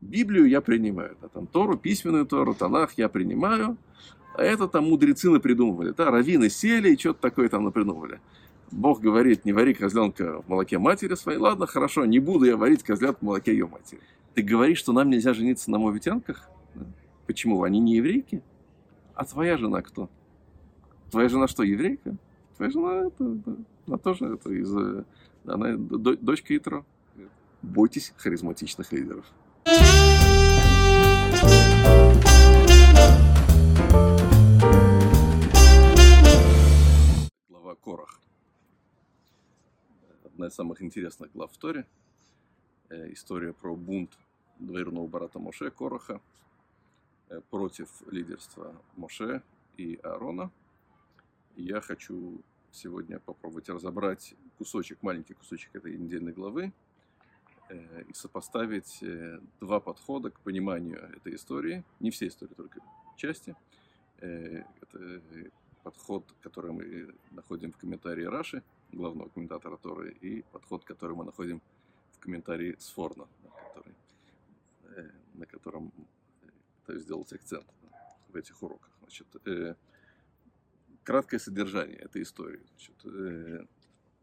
Библию я принимаю, да, там Тору, письменную Тору, Танах я принимаю, а это там мудрецы напридумывали, да, раввины сели и что-то такое там напридумывали. Бог говорит, не вари козленка в молоке матери своей. Ладно, хорошо, не буду я варить козлят в молоке ее матери. Ты говоришь, что нам нельзя жениться на мовитянках? Почему? Они не еврейки? А твоя жена кто? Твоя жена что, еврейка? Твоя жена, это, она тоже это из... Э, она дочка Итро. Бойтесь харизматичных лидеров. Глава Корах. Одна из самых интересных глав в Торе. Э, история про бунт двоюродного брата Моше Короха э, против лидерства Моше и Аарона. я хочу сегодня попробовать разобрать кусочек, маленький кусочек этой недельной главы и сопоставить э, два подхода к пониманию этой истории. Не все истории, только части. Э, это подход, который мы находим в комментарии Раши, главного комментатора Торы, и подход, который мы находим в комментарии Сфорна, который, на котором пытаюсь сделать акцент в этих уроках. Значит, краткое содержание этой истории. Значит, э,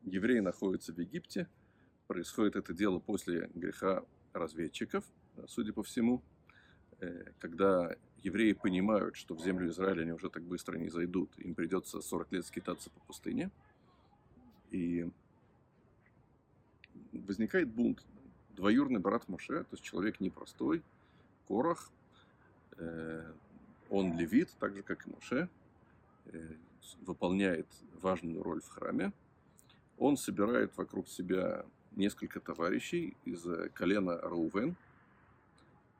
евреи находятся в Египте. Происходит это дело после греха разведчиков, судя по всему. Э, когда евреи понимают, что в землю Израиля они уже так быстро не зайдут, им придется 40 лет скитаться по пустыне. И возникает бунт. Двоюрный брат Моше, то есть человек непростой, Корах, э, он левит, так же, как и Моше, э, выполняет важную роль в храме. Он собирает вокруг себя несколько товарищей из колена Раувен,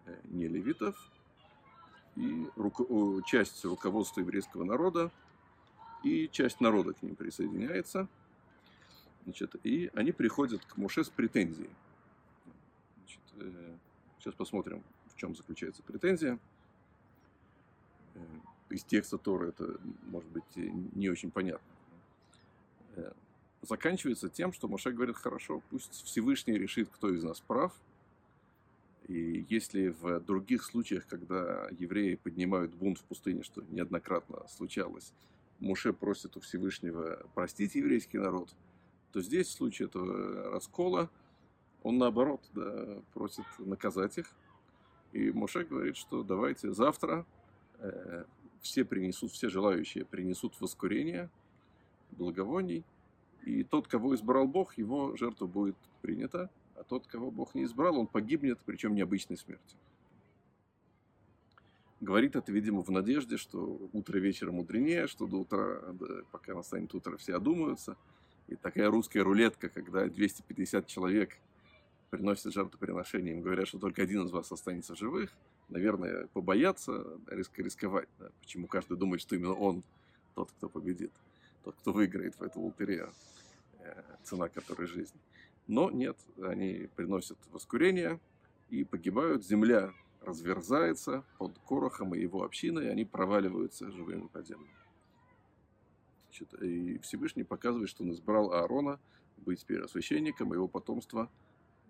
э, не левитов, и руко- часть руководства еврейского народа, и часть народа к ним присоединяется. Значит, и они приходят к Моше с претензией. Значит, э, сейчас посмотрим, в чем заключается претензия. Э, из текста Торы это, может быть, не очень понятно. Заканчивается тем, что Моше говорит, хорошо, пусть Всевышний решит, кто из нас прав. И если в других случаях, когда евреи поднимают бунт в пустыне, что неоднократно случалось, Моше просит у Всевышнего простить еврейский народ, то здесь в случае этого раскола он наоборот да, просит наказать их. И Моше говорит, что давайте завтра э, все принесут, все желающие принесут воскурение, благовоний, и тот, кого избрал Бог, его жертва будет принята, а тот, кого Бог не избрал, он погибнет, причем необычной смертью. Говорит это, видимо, в надежде, что утро вечера мудренее, что до утра, пока настанет утро, все одумаются. И такая русская рулетка, когда 250 человек приносят жертвоприношение, им говорят, что только один из вас останется живых – наверное, побояться риск, рисковать. Да? Почему каждый думает, что именно он тот, кто победит, тот, кто выиграет в эту лотерею, э, цена которой жизнь. Но нет, они приносят воскурение и погибают. Земля разверзается под Корохом и его общиной, и они проваливаются живыми под землю. Значит, и Всевышний показывает, что он избрал Аарона быть первосвященником, и его потомство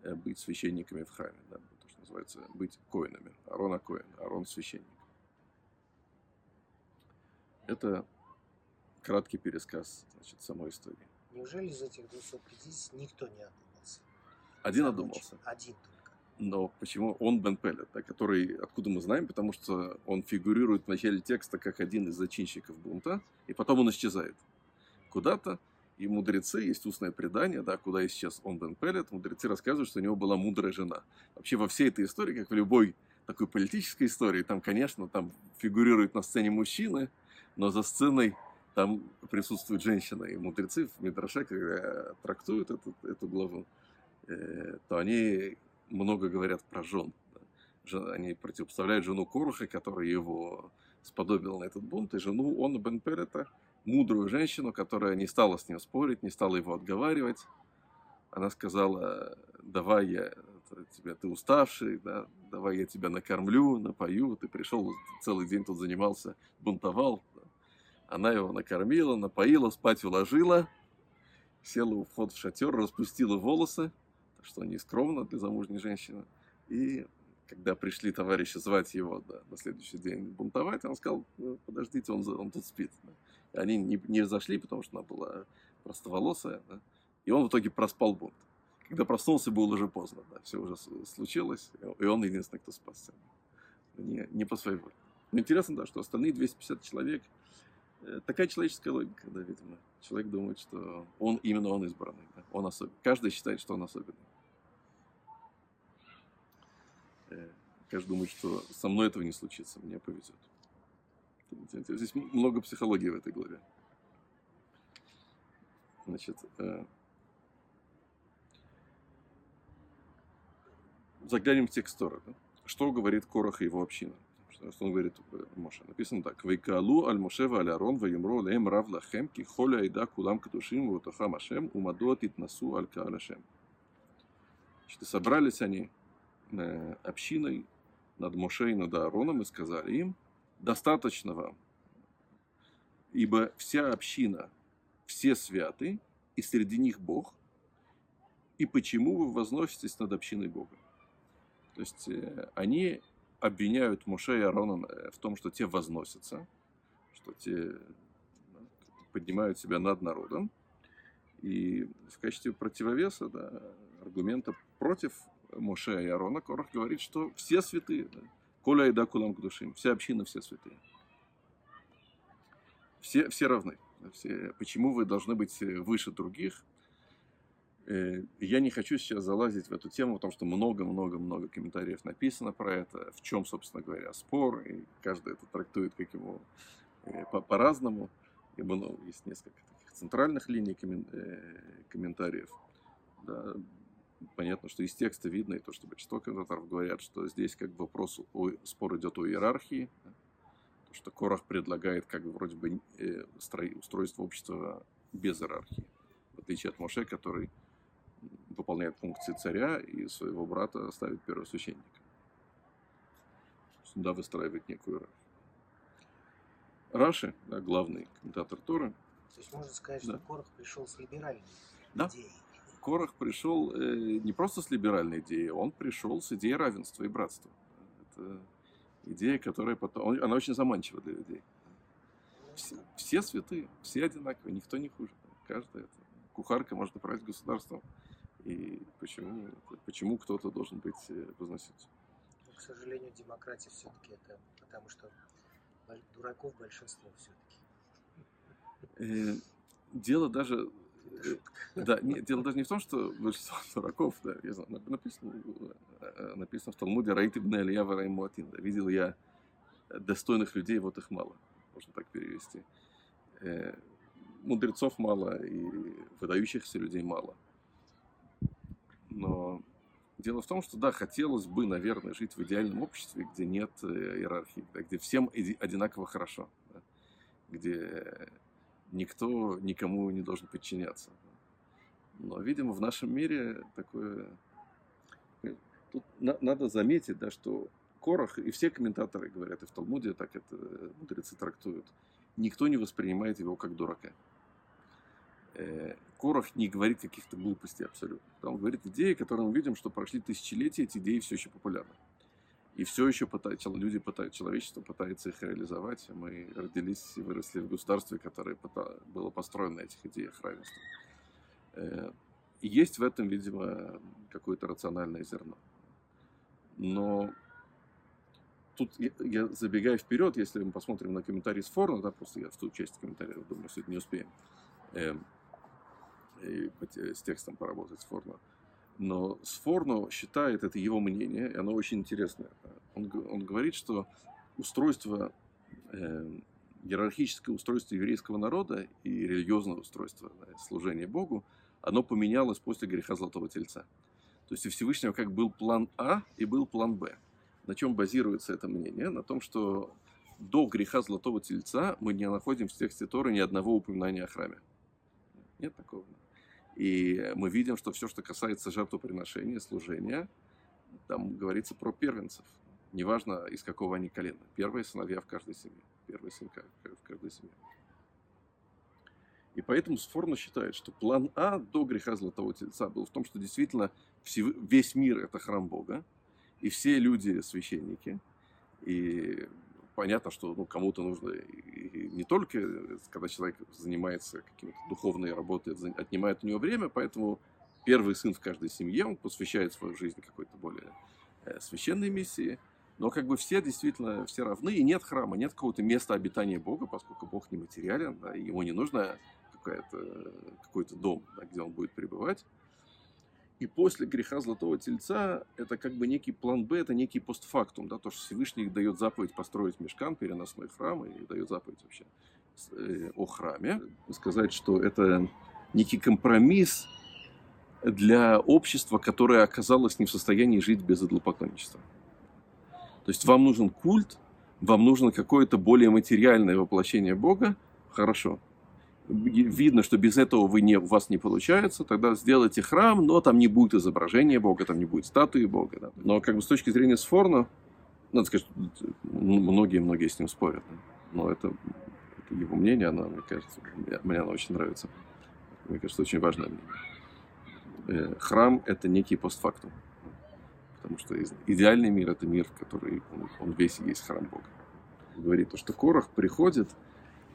э, быть священниками в храме. Да, называется, быть коинами. Арона Коин, Арон священник. Это краткий пересказ значит, самой истории. Неужели из этих 250 никто не одумался? Один Замучен. одумался. Один только. Но почему он Бен Пелет, да, который, откуда мы знаем, потому что он фигурирует в начале текста как один из зачинщиков бунта, и потом он исчезает куда-то, и мудрецы, есть устное предание, да, куда и сейчас он Бен Пелет, мудрецы рассказывают, что у него была мудрая жена. Вообще во всей этой истории, как в любой такой политической истории, там, конечно, там фигурируют на сцене мужчины, но за сценой там присутствует женщина. И мудрецы в Мидраше, когда трактуют эту, эту главу, э, то они много говорят про жен. Они противопоставляют жену Коруха, которая его сподобила на этот бунт, и жену он Бен Пелета – мудрую женщину, которая не стала с ним спорить, не стала его отговаривать. Она сказала, давай я тебя, ты уставший, да, давай я тебя накормлю, напою, ты пришел целый день тут занимался, бунтовал. Она его накормила, напоила, спать уложила, села у входа в шатер, распустила волосы, что не скромно для замужней женщины, и когда пришли товарищи звать его да, на следующий день бунтовать, он сказал, ну, подождите, он, он тут спит. Да. И они не, не зашли, потому что она была простоволосая, да, и он в итоге проспал бунт. Когда проснулся, было уже поздно, да, все уже случилось, и он единственный, кто спасся. Не, не по своей воле. Но интересно, да, что остальные 250 человек, такая человеческая логика, да, видимо. Человек думает, что он, именно он избранный, да, он особенный. Каждый считает, что он особенный. Э, каждый думает, что со мной этого не случится, мне повезет. Здесь много психологии в этой главе. Значит, э, заглянем в текст Тора. Да? Что говорит Корах и его община? Что он говорит Моше? Написано так. Вейкалу аль Мошева аль Арон ваимро леем рав лахем ки холя айда кулам катушим вутахам ашем умадот итнасу аль каал ашем. Значит, собрались они э, общиной над Моше и над Аароном и сказали им, достаточно вам, ибо вся община, все святы, и среди них Бог, и почему вы возноситесь над общиной Бога? То есть э, они обвиняют Муше и Аарона э, в том, что те возносятся, что те поднимают себя над народом. И в качестве противовеса, да, аргумента против Моше и Аарона, Корах говорит, что все святые, да, Коля и да кулам к душим, вся община, все святые. Все, все равны. Все, почему вы должны быть выше других? Э, я не хочу сейчас залазить в эту тему, потому что много-много-много комментариев написано про это, в чем, собственно говоря, спор, и каждый это трактует как ему э, по-разному. Ибо ну, есть несколько таких центральных линий э, комментариев. Да, понятно, что из текста видно, и то, что большинство комментаторов говорят, что здесь как бы вопрос, о, спор идет о иерархии, то, что Корах предлагает как бы вроде бы устройство общества без иерархии, в отличие от Моше, который выполняет функции царя и своего брата ставит первосвященника. Сюда выстраивает некую иерархию. Раши, да, главный комментатор Торы. То есть можно сказать, да. что Корах пришел с либеральной да. идеей. Корах пришел э, не просто с либеральной идеей, он пришел с идеей равенства и братства. Это идея, которая потом... Она очень заманчива для людей. Все, все святые, все одинаковые, никто не хуже. Каждая это. Кухарка может управлять государством и почему, почему кто-то должен быть э, возноситься. Ну, к сожалению, демократия все-таки это потому что дураков большинство все-таки. Э, дело даже э, да, нет, дело даже не в том, что большинство дураков, да, я знаю, написано, написано в Талмуде «Раит ибн Илья Вараймуатин», да, видел я достойных людей, вот их мало, можно так перевести. Мудрецов мало и выдающихся людей мало – но дело в том, что да, хотелось бы, наверное, жить в идеальном обществе, где нет э, иерархии, да, где всем одинаково хорошо, да, где никто никому не должен подчиняться. Но, видимо, в нашем мире такое... Э, тут на- надо заметить, да, что Корах, и все комментаторы говорят, и в Талмуде так это мудрецы трактуют, никто не воспринимает его как дурака. Э, Корах не говорит каких-то глупостей абсолютно. Он говорит идеи, которые мы видим, что прошли тысячелетия, эти идеи все еще популярны. И все еще пытаются, люди пытают, человечество пытается их реализовать. Мы родились и выросли в государстве, которое было построено на этих идеях равенства. Э, и есть в этом, видимо, какое-то рациональное зерно. Но тут я забегаю вперед, если мы посмотрим на комментарии с форума, да, просто я в ту часть комментариев думаю, сегодня не успеем. Эм, и с текстом поработать с Форно. Но Сфорно считает, это его мнение, и оно очень интересное. Он, он говорит, что устройство, э, иерархическое устройство еврейского народа и религиозное устройство да, служения Богу, оно поменялось после греха Золотого Тельца. То есть у Всевышнего как был план А и был план Б. На чем базируется это мнение? На том, что до греха Золотого Тельца мы не находим в тексте Торы ни одного упоминания о храме. Нет такого. И мы видим, что все, что касается жертвоприношения, служения, там говорится про первенцев. Неважно, из какого они колена. Первые сыновья в каждой семье. Первый сын в каждой семье. И поэтому Сфорно считает, что план А до греха Золотого Тельца был в том, что действительно весь мир – это храм Бога, и все люди священники, и понятно, что ну, кому-то нужно и не только, когда человек занимается какими-то духовной работой, отнимает у него время, поэтому первый сын в каждой семье, он посвящает свою жизнь какой-то более э, священной миссии. Но как бы все действительно, все равны, и нет храма, нет какого-то места обитания Бога, поскольку Бог нематериален, да, и ему не нужно какой-то дом, да, где он будет пребывать. И после греха Золотого Тельца это как бы некий план Б, это некий постфактум, да, то, что Всевышний дает заповедь построить мешкан, переносной храм, и дает заповедь вообще э, о храме. Сказать, что это некий компромисс для общества, которое оказалось не в состоянии жить без идолопоклонничества. То есть вам нужен культ, вам нужно какое-то более материальное воплощение Бога, хорошо видно, что без этого вы не, у вас не получается, тогда сделайте храм, но там не будет изображения Бога, там не будет статуи Бога. Да. Но как бы с точки зрения Сфорна, надо сказать, многие-многие с ним спорят. Но это, это его мнение, оно, мне кажется, мне, мне оно очень нравится. Мне кажется, очень важное мнение. Э, храм – это некий постфактум. Потому что идеальный мир – это мир, который, он, он весь есть храм Бога. Говорит то, что Корах приходит –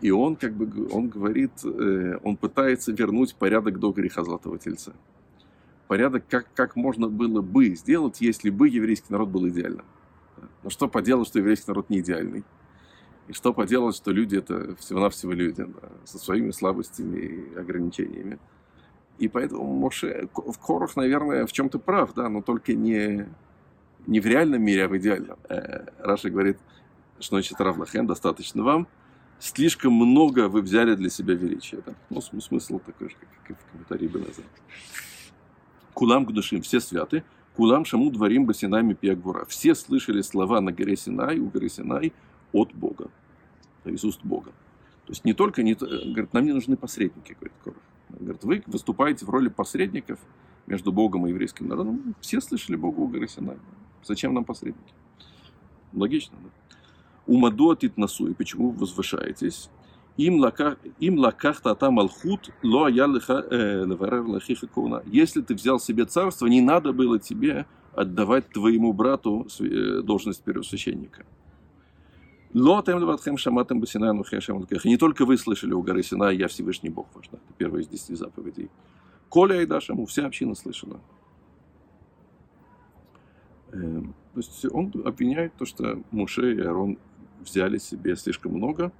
и он как бы, он говорит, э, он пытается вернуть порядок до греха Золотого Тельца. Порядок, как, как можно было бы сделать, если бы еврейский народ был идеальным. Но что поделать, что еврейский народ не идеальный? И что поделать, что люди это всего-навсего люди, да, со своими слабостями и ограничениями. И поэтому Моше, в Корах, наверное, в чем-то прав, да, но только не, не в реальном мире, а в идеальном. Э, Раша говорит, что значит равлахен, достаточно вам, слишком много вы взяли для себя величия. Да? Ну, смысл такой же, как и в комментарии Бенеза. Кулам Гдушим, все святы. Кулам Шаму Дворим Басинами Пиагвура. Все слышали слова на горе Синай, у горы Синай от Бога, из уст Бога. То есть не только, не, говорит, нам не нужны посредники, говорит Коров. Говорит, вы выступаете в роли посредников между Богом и еврейским народом. Все слышали Бога у горы Синай. Зачем нам посредники? Логично, да? Умаду насу, и почему вы возвышаетесь? Им лаках, им лаках тата малхут, ло я э, лахиха куна. Если ты взял себе царство, не надо было тебе отдавать твоему брату э, должность первосвященника. Ло тем леватхем шаматем басинай нухешем Не только вы слышали у горы Синай, я Всевышний Бог ваш. Это первая из десяти заповедей. Коля и Дашему, вся община слышала. Эм, то есть он обвиняет то, что Муше и Арон взяли себе слишком много.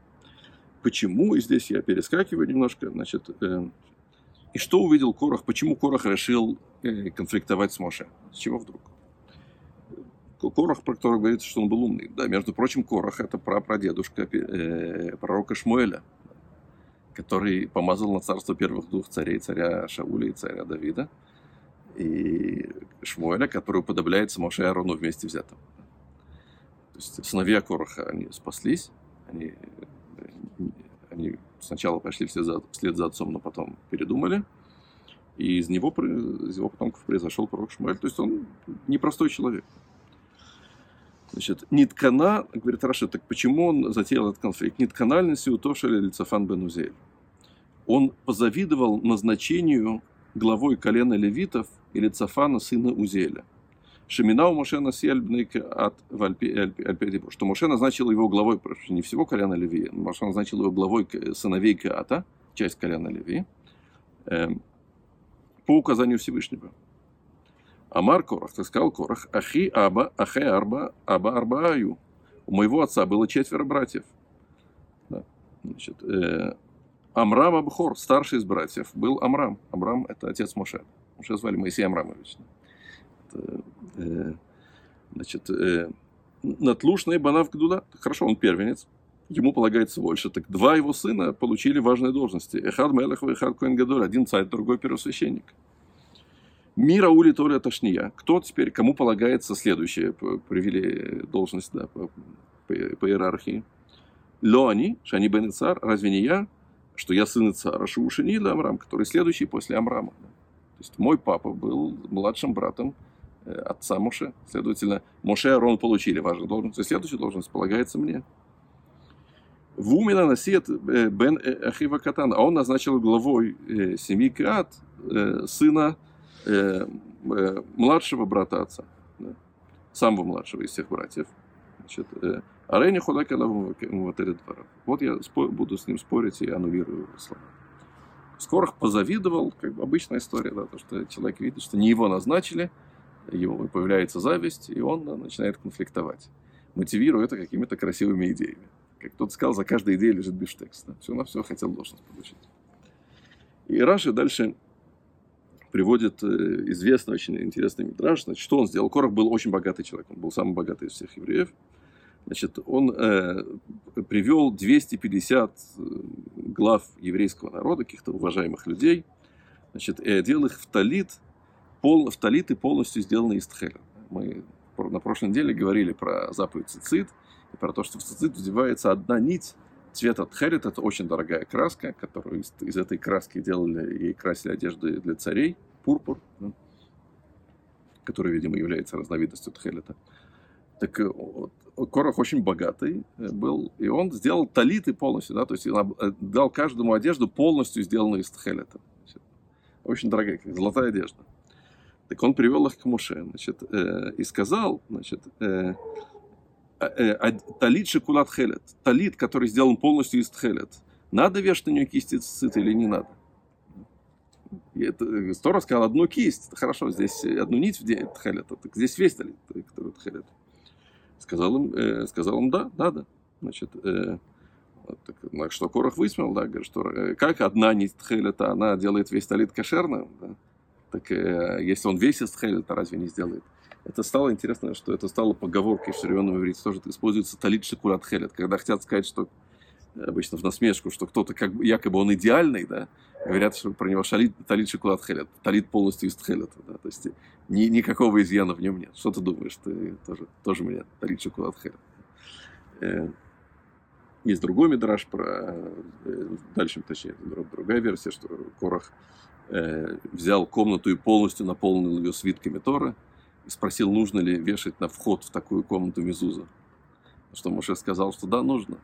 Почему? И здесь я перескакиваю немножко. Значит, э, и что увидел Корах? Почему Корах решил э, конфликтовать с Моше? С чего вдруг? Корах, про которого говорится, что он был умный. Да, между прочим, Корах – это прапрадедушка э, пророка Шмуэля, который помазал на царство первых двух царей, царя Шауля и царя Давида, и Шмуэля, который уподобляется Моше и Арону вместе взятым. То есть сыновья Короха, они спаслись, они, они сначала пошли вслед за, вслед за отцом, но потом передумали. И из него, из его потомков произошел пророк Шмуэль. То есть он непростой человек. Значит, Ниткана, говорит Раша, так почему он затеял этот конфликт? Ниткана Сиутоша или Цафан Бенузель. Он позавидовал назначению главой колена левитов или Цафана, сына Узеля. Шемина у Моше Насиэльбнейка от Альпедибу, что Моше назначил его главой, не всего колена Леви, Моше назначил его главой сыновей Каата, часть колена Леви, эм, по указанию Всевышнего. Амар Корах, ты сказал Корах, Ахи Аба, Ахе Арба, Аба Арбааю. У моего отца было четверо братьев. Да. Значит, э, Амрам Абхор, старший из братьев, был Амрам. Амрам – это отец Моше. Моше звали Моисей Амрамович. Э, значит, э, натлушный Банав Гдула, хорошо, он первенец, ему полагается больше. Так два его сына получили важные должности. Эхад Мелех и Эхад Коэн один царь, другой первосвященник. Мира Ули Толя Ташния. Кто теперь, кому полагается следующее, привели должность да, по, по, по иерархии? Лоани, Шани Бен Цар, разве не я, что я сын Цара, Шушини Амрам, который следующий после Амрама. То есть мой папа был младшим братом Э, отца Моше. Следовательно, Моше и Арон получили важную должность, и следующая должность полагается мне. Вумина насет э, бен э, Ахива Катан, а он назначил главой семьи Каат сына младшего брата отца. самого младшего из всех братьев. Значит, Арейни Худакалаву дворов. Вот я буду с ним спорить и аннулирую его слова. Скорох позавидовал, как бы обычная история, да, то, что человек видит, что не его назначили, его появляется зависть, и он да, начинает конфликтовать, мотивируя это какими-то красивыми идеями. Как кто-то сказал, за каждой идеей лежит биштекс. Да? Все на все хотел должность получить. И Раши дальше приводит э, известный, очень интересный мидраж. Значит, что он сделал? Корах был очень богатый человек. Он был самый богатый из всех евреев. Значит, он э, привел 250 э, глав еврейского народа, каких-то уважаемых людей, значит, и одел их в талит, пол, в талиты полностью сделанные из тхеля. Мы на прошлой неделе говорили про заповедь цицит, и про то, что в цицит вдевается одна нить цвета тхерит. Это очень дорогая краска, которую из, из этой краски делали и красили одежды для царей, пурпур, да, который, видимо, является разновидностью тхелета. Так э, вот, Корах очень богатый э, был, и он сделал талиты полностью, да, то есть он э, дал каждому одежду полностью сделанную из тхелета. Очень дорогая, как золотая одежда. Так он привел их к Муше, значит, э, и сказал, значит, э, э, талит шикулат хелет, талит, который сделан полностью из тхелет, надо вешать на нее кисти цицит или не надо? И это, Стора сказал одну кисть, хорошо, здесь одну нить в тхелета, так здесь весь талит, который тхелет. Сказал им, э, сказал им, да, надо. Значит, э, так, на что Корах высмел, да, говорит, что э, как одна нить тхелета, она делает весь талит кошерным, да? Так э, если он весь из тхелета, разве не сделает? Это стало интересно, что это стало поговоркой в современном иврите, тоже используется талит шикурат хелет, когда хотят сказать, что обычно в насмешку, что кто-то как бы, якобы он идеальный, да, говорят, что про него шалит, талит шоколад хелет, талит полностью из тхелета, да, то есть ни, никакого изъяна в нем нет. Что ты думаешь? Ты тоже, тоже мне талит шоколад хелет. Э, есть другой мидраж про, э, дальше, точнее, другая версия, что Корах э, взял комнату и полностью наполнил ее свитками Тора и спросил, нужно ли вешать на вход в такую комнату Мезуза. Что Моше сказал, что да, нужно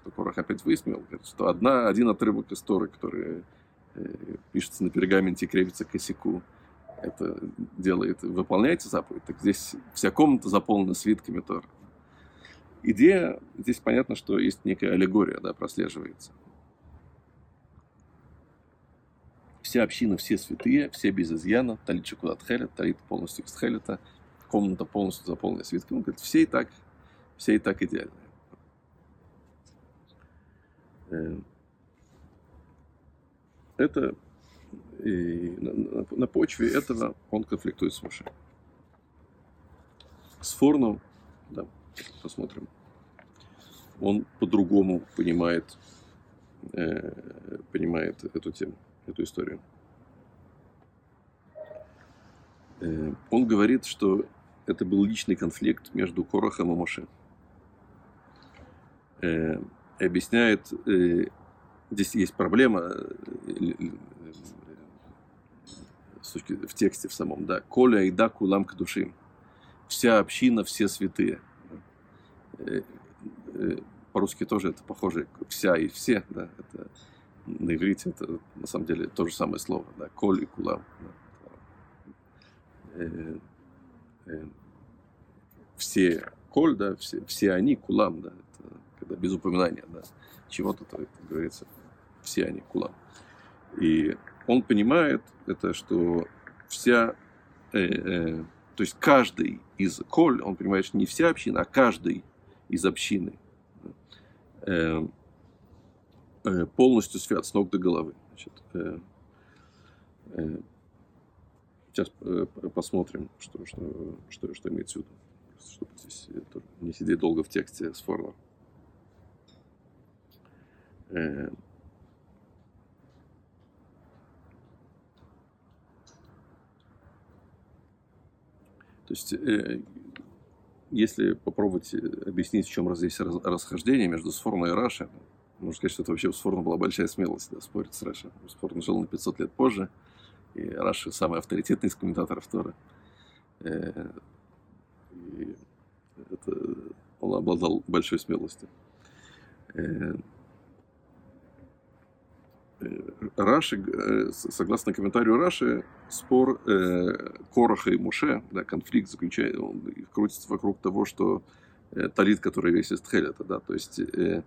что Корах опять высмеял, что одна, один отрывок истории, который э, пишется на пергаменте и крепится к косяку, это делает, выполняете заповедь, так здесь вся комната заполнена свитками Тора. Идея, здесь понятно, что есть некая аллегория, да, прослеживается. Вся община, все святые, все без изъяна, талит шикудат хелет, талит полностью из хелета, комната полностью заполнена свитками. Он говорит, все и так, все и так идеально. Э, это и на, на почве этого он конфликтует с Моше. С Форном, да, посмотрим, он по-другому понимает, э, понимает эту тему, эту историю. Э, он говорит, что это был личный конфликт между Корохом и Моше. Э, объясняет, э, здесь есть проблема в тексте в самом, да, «Коля и да кулам к душим». Вся община, все святые. По-русски тоже это похоже, вся и все, да, это на иврите это на самом деле то же самое слово, да, коль и кулам. Да. Все коль, да, все, все они, кулам, да, когда без упоминания да, чего-то, то, как говорится, все они кулам. И он понимает это, что вся, э, э, то есть каждый из коль, он понимает, что не вся община, а каждый из общины э, э, полностью свят с ног до головы. Значит, э, э, сейчас э, посмотрим, что, что, что, что имеется в виду, чтобы здесь не сидеть долго в тексте с формой. Э, то есть, э, если попробовать объяснить, в чем здесь расхождение между Сфорной и Рашей, можно сказать, что это вообще у Сфорна была большая смелость да, спорить с Рашей. Сфорн жил на 500 лет позже, и Раши самый авторитетный из комментаторов Торы. Э, и это, он обладал большой смелостью. Раши, э, согласно комментарию Раши, спор э, Короха и Муше, да, конфликт заключается, он крутится вокруг того, что э, талит, который весит тхелета, да, то есть, э,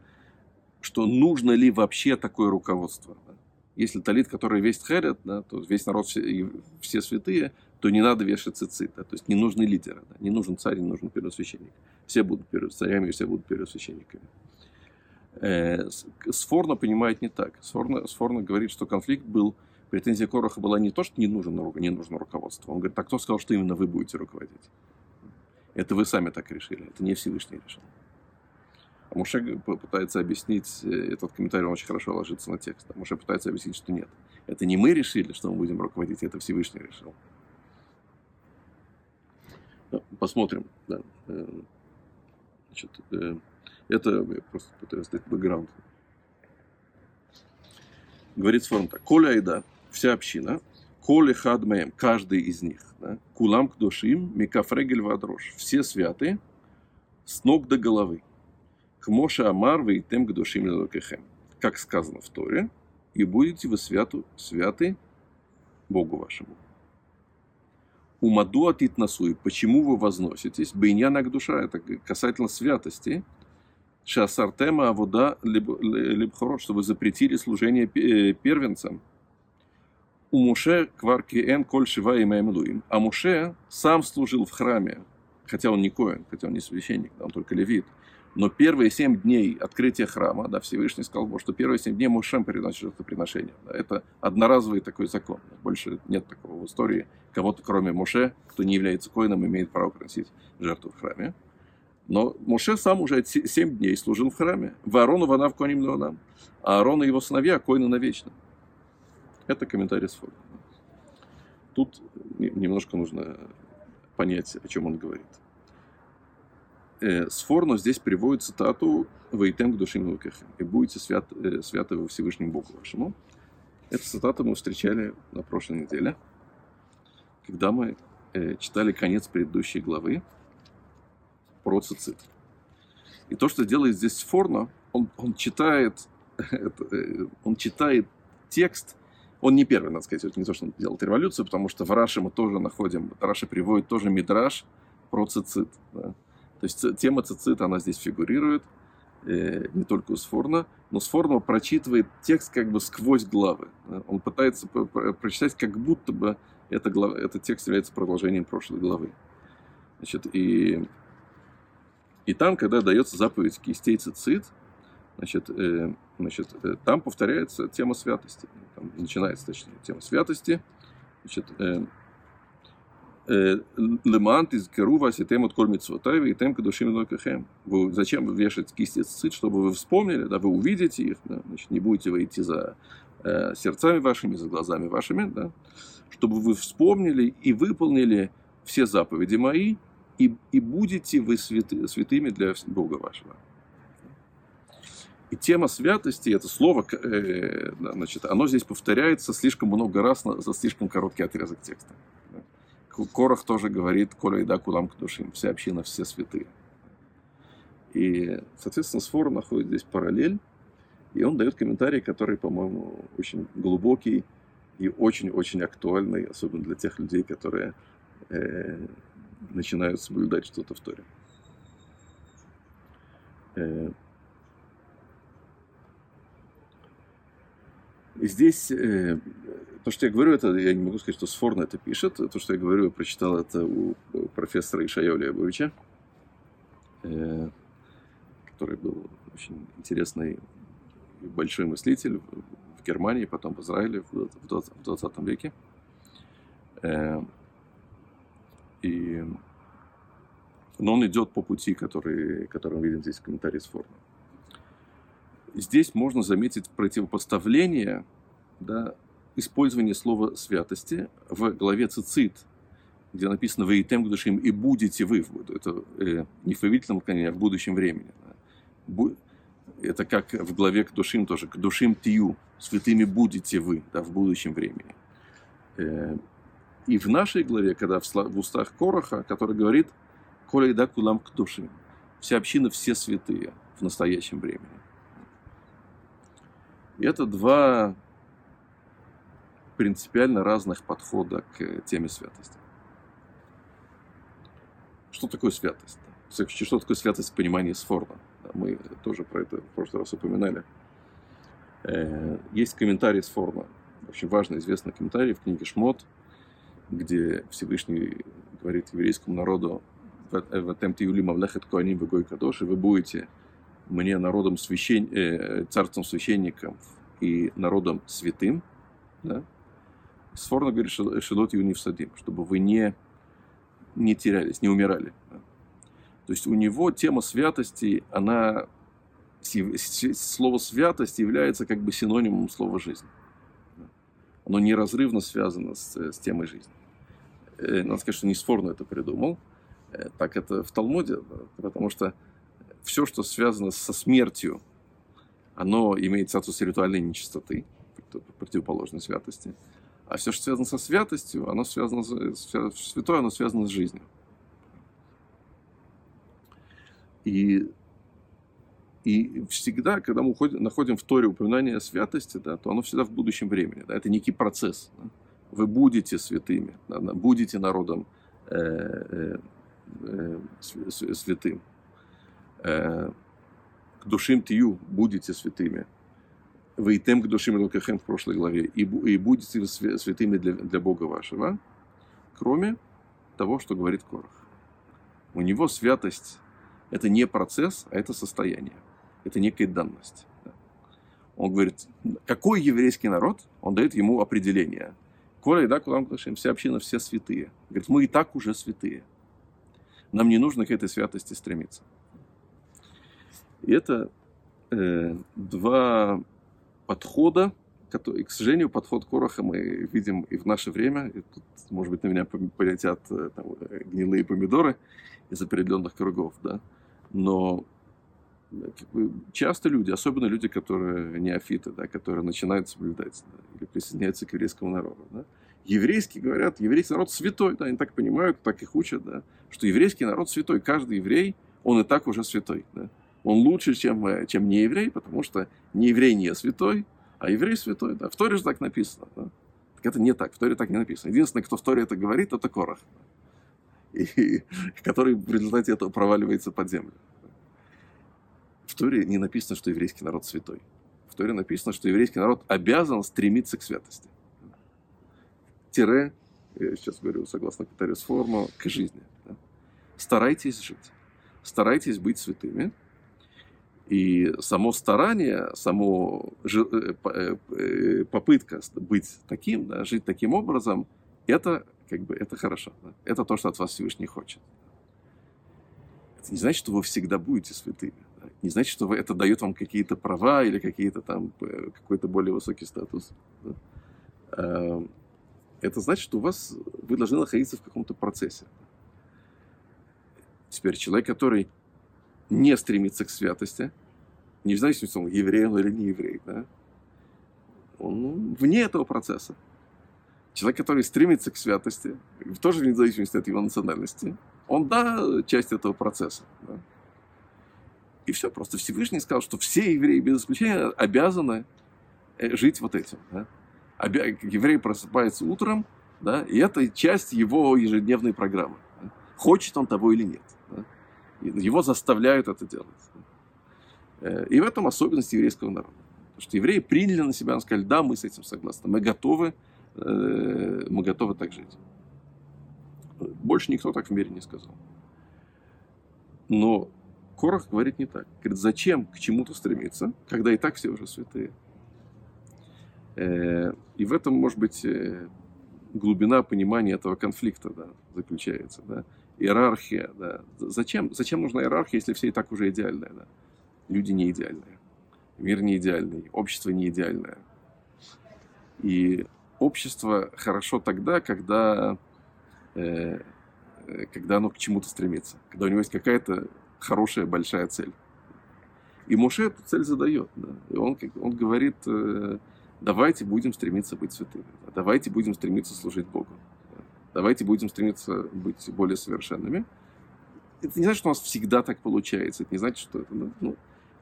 что нужно ли вообще такое руководство. Да? Если талит, который весь херет, да, то весь народ, все, все святые, то не надо вешать цицит, да, то есть не нужны лидеры, да, не нужен царь, не нужен первосвященник. Все будут царями, все будут первосвященниками. Э, Сфорно понимает не так. Сфорно, Сфорно говорит, что конфликт был, претензия Короха была не то, что не нужно, не нужно руководство. Он говорит, так кто сказал, что именно вы будете руководить? Это вы сами так решили, это не Всевышний решил. Муше пытается объяснить, э, этот комментарий он очень хорошо ложится на текст. А Муше пытается объяснить, что нет. Это не мы решили, что мы будем руководить, это Всевышний решил. Ну, посмотрим. Да. Э, значит, это я просто пытаюсь дать бэкграунд. Говорит Сфорум так. Коля Айда, вся община, Коли Хадмеем, каждый из них, да, Кулам к душим, Микафрегель Вадрош, все святы, с ног до головы. К Моше Амар вы тем к душим Лелокехем. Как сказано в Торе, и будете вы святу, святы Богу вашему. Умаду атит насуи, почему вы возноситесь? Бейняна к душа, это касательно святости, Шасартема Авуда Либхорот, что вы запретили служение э, первенцам. У Муше кварки эн коль шива и мемлуим. А Муше сам служил в храме, хотя он не коин, хотя он не священник, он только левит. Но первые семь дней открытия храма, да, Всевышний сказал, что первые семь дней Мушем приносит жертвоприношение. Да, это одноразовый такой закон. Больше нет такого в истории. Кого-то, кроме Муше, кто не является коином, имеет право приносить жертву в храме. Но Моше сам уже 7 дней служил в храме. В Аарону вана в коним. А Аарон и его сыновья койны навечно. Это комментарий с. Тут немножко нужно понять, о чем он говорит. Э, Сфорно здесь приводит цитату «Вейтем к душим лукехем» и будете свят, э, святы во Всевышнем Богу вашему. Эту цитату мы встречали на прошлой неделе, когда мы э, читали конец предыдущей главы, про цицит. И то, что делает здесь Форно, он, он читает, э, он читает текст, он не первый, надо сказать, не то, что он делает революцию, потому что в Раше мы тоже находим, Раша приводит тоже мидраж про цицит. Да. То есть тема цицит, она здесь фигурирует, э, не только у Сфорна, но Сфорно прочитывает текст как бы сквозь главы. Да. Он пытается прочитать, как будто бы это глава, этот текст является продолжением прошлой главы. Значит, и и там, когда дается заповедь кистей цицит, значит, э, значит, э, там повторяется тема святости. Там начинается, точнее, тема святости. Значит, э, Лемант из Керува ситем от кольмицвотаева и тем кадушим локахем. Вы зачем вы вешаете кисти цицит, чтобы вы вспомнили, да, вы увидите их, да, значит, не будете вы идти за э, сердцами вашими, за глазами вашими, да, чтобы вы вспомнили и выполнили все заповеди мои, и, и будете вы святы, святыми для Бога вашего. И тема святости, это слово, э, значит, оно здесь повторяется слишком много раз за слишком короткий отрезок текста. Корах тоже говорит, Коля да кулам к душим, вся община, все святые. И, соответственно, Сфор находит здесь параллель, и он дает комментарий, который, по-моему, очень глубокий и очень-очень актуальный, особенно для тех людей, которые э, начинают соблюдать что-то в Торе. Э, и здесь э, то, что я говорю, это я не могу сказать, что Сфорно это пишет. То, что я говорю, я прочитал это у профессора Ишая Леобовича, э, который был очень интересный и большой мыслитель в Германии, потом в Израиле в 20 веке. И... Но он идет по пути, который, который мы видим здесь в комментарии с. Здесь можно заметить противопоставление да, использования слова святости в главе Цицит, где написано «Вы и тем душим и будете вы». Это э, не в повелительном наклонении, а в будущем времени. Это как в главе к душим тоже. К душим тию, святыми будете вы да, в будущем времени. Э, и в нашей главе, когда в, в устах Короха, который говорит «Коля и да кулам к душе», вся община, все святые в настоящем времени. И это два принципиально разных подхода к теме святости. Что такое святость? Что такое святость в понимании Сфорна? Мы тоже про это в прошлый раз упоминали. Э, есть комментарий Сфорна, очень важный, известный комментарий в книге Шмот, где Всевышний говорит еврейскому народу в атемте Юли Мавлехет Куаним Вегой Кадош, и вы будете мне народом священ... э, царством священников и народом святым, да? Сфорно говорит, что Шелот не всадим, чтобы вы не, не терялись, не умирали. То есть у него тема святости, она слово святость является как бы синонимом слова жизнь. Оно неразрывно связано с, с темой жизни. Э, надо сказать, что не спорно это придумал. Э, так это в Талмуде, потому что все, что связано со смертью, оно имеет статус ритуальной нечистоты, противоположной святости. А все, что связано со святостью, оно связано с, святое, оно связано с жизнью. И, и всегда, когда мы уходим, находим в Торе упоминание о святости, да, то оно всегда в будущем времени. Да, это некий процесс. Да. Вы будете святыми, да, будете народом э, э, э, святым. Э, к душим тию будете святыми. Вы и тем к душим Лукахем в прошлой главе. И, и будете святыми для, для Бога вашего. Кроме того, что говорит Корах. У него святость – это не процесс, а это состояние. Это некая данность. Он говорит, какой еврейский народ? Он дает ему определение. Коля и да, куда вся община, все святые. Говорит, мы и так уже святые. Нам не нужно к этой святости стремиться. И это э, два подхода, которые, к сожалению, подход Короха мы видим и в наше время. И тут, может быть, на меня полетят э, там, э, гнилые помидоры из определенных кругов, да. Но э, как бы, часто люди, особенно люди, которые неофиты, да, которые начинают соблюдать да, или присоединяются к еврейскому народу, да, еврейский, говорят, еврейский народ святой, да, они так понимают, так их учат, да, что еврейский народ святой, каждый еврей, он и так уже святой, да он лучше, чем, э, чем не еврей, потому что не еврей не святой, а еврей святой. Да. В Торе же так написано. Да. Так это не так, в Торе так не написано. Единственное, кто в Торе это говорит, это Корах, и, который в результате этого проваливается под землю. В Торе не написано, что еврейский народ святой. В Торе написано, что еврейский народ обязан стремиться к святости. Тире, я сейчас говорю согласно Катарис форму, к жизни. Да. Старайтесь жить. Старайтесь быть святыми, и само старание, само э, э, э, попытка быть таким, да, жить таким образом, это как бы это хорошо. Да? Это то, что от вас Всевышний хочет. Это не значит, что вы всегда будете святыми. Да? Не значит, что вы, это дает вам какие-то права или какие-то там какой-то более высокий статус. Да? Эм, это значит, что у вас вы должны находиться в каком-то процессе. Теперь человек, который не стремится к святости, не в зависимости, он еврей он или не еврей, да, он вне этого процесса. Человек, который стремится к святости, тоже вне зависимости от его национальности, он, да, часть этого процесса. Да. И все, просто Всевышний сказал, что все евреи без исключения обязаны э, жить вот этим. Да. Еврей просыпается утром, да, и это часть его ежедневной программы. Хочет он того или нет. Его заставляют это делать. Э, и в этом особенность еврейского народа. Потому что евреи приняли на себя, сказали, да, мы с этим согласны, мы готовы, э, мы готовы так жить. Больше никто так в мире не сказал. Но Корах говорит не так. Говорит, зачем к чему-то стремиться, когда и так все уже святые. Э, и в этом, может быть, глубина понимания этого конфликта да, заключается. Да иерархия. Да. Зачем, зачем нужна иерархия, если все и так уже идеальные? Да? Люди не идеальные. Мир не идеальный, общество не идеальное. И общество хорошо тогда, когда, э, когда оно к чему-то стремится, когда у него есть какая-то хорошая, большая цель. И Моше эту цель задает. Да? И он, он говорит, э, давайте будем стремиться быть святыми, давайте будем стремиться служить Богу. Давайте будем стремиться быть более совершенными. Это не значит, что у нас всегда так получается. Это не значит, что это... Ну,